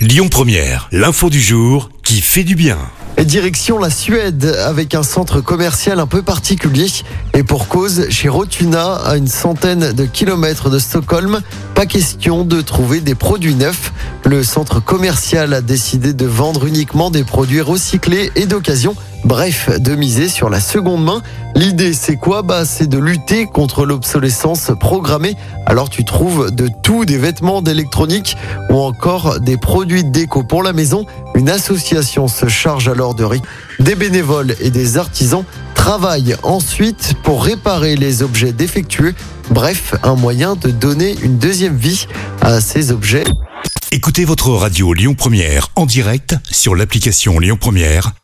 Lyon Première, l'info du jour qui fait du bien. Direction la Suède avec un centre commercial un peu particulier. Et pour cause, chez Rotuna, à une centaine de kilomètres de Stockholm, pas question de trouver des produits neufs. Le centre commercial a décidé de vendre uniquement des produits recyclés et d'occasion. Bref, de miser sur la seconde main. L'idée, c'est quoi? Bah, c'est de lutter contre l'obsolescence programmée. Alors, tu trouves de tout, des vêtements, d'électronique ou encore des produits déco pour la maison. Une association se charge alors de riz. Des bénévoles et des artisans travaillent ensuite pour réparer les objets défectueux. Bref, un moyen de donner une deuxième vie à ces objets. Écoutez votre radio Lyon Première en direct sur l'application Lyon Première,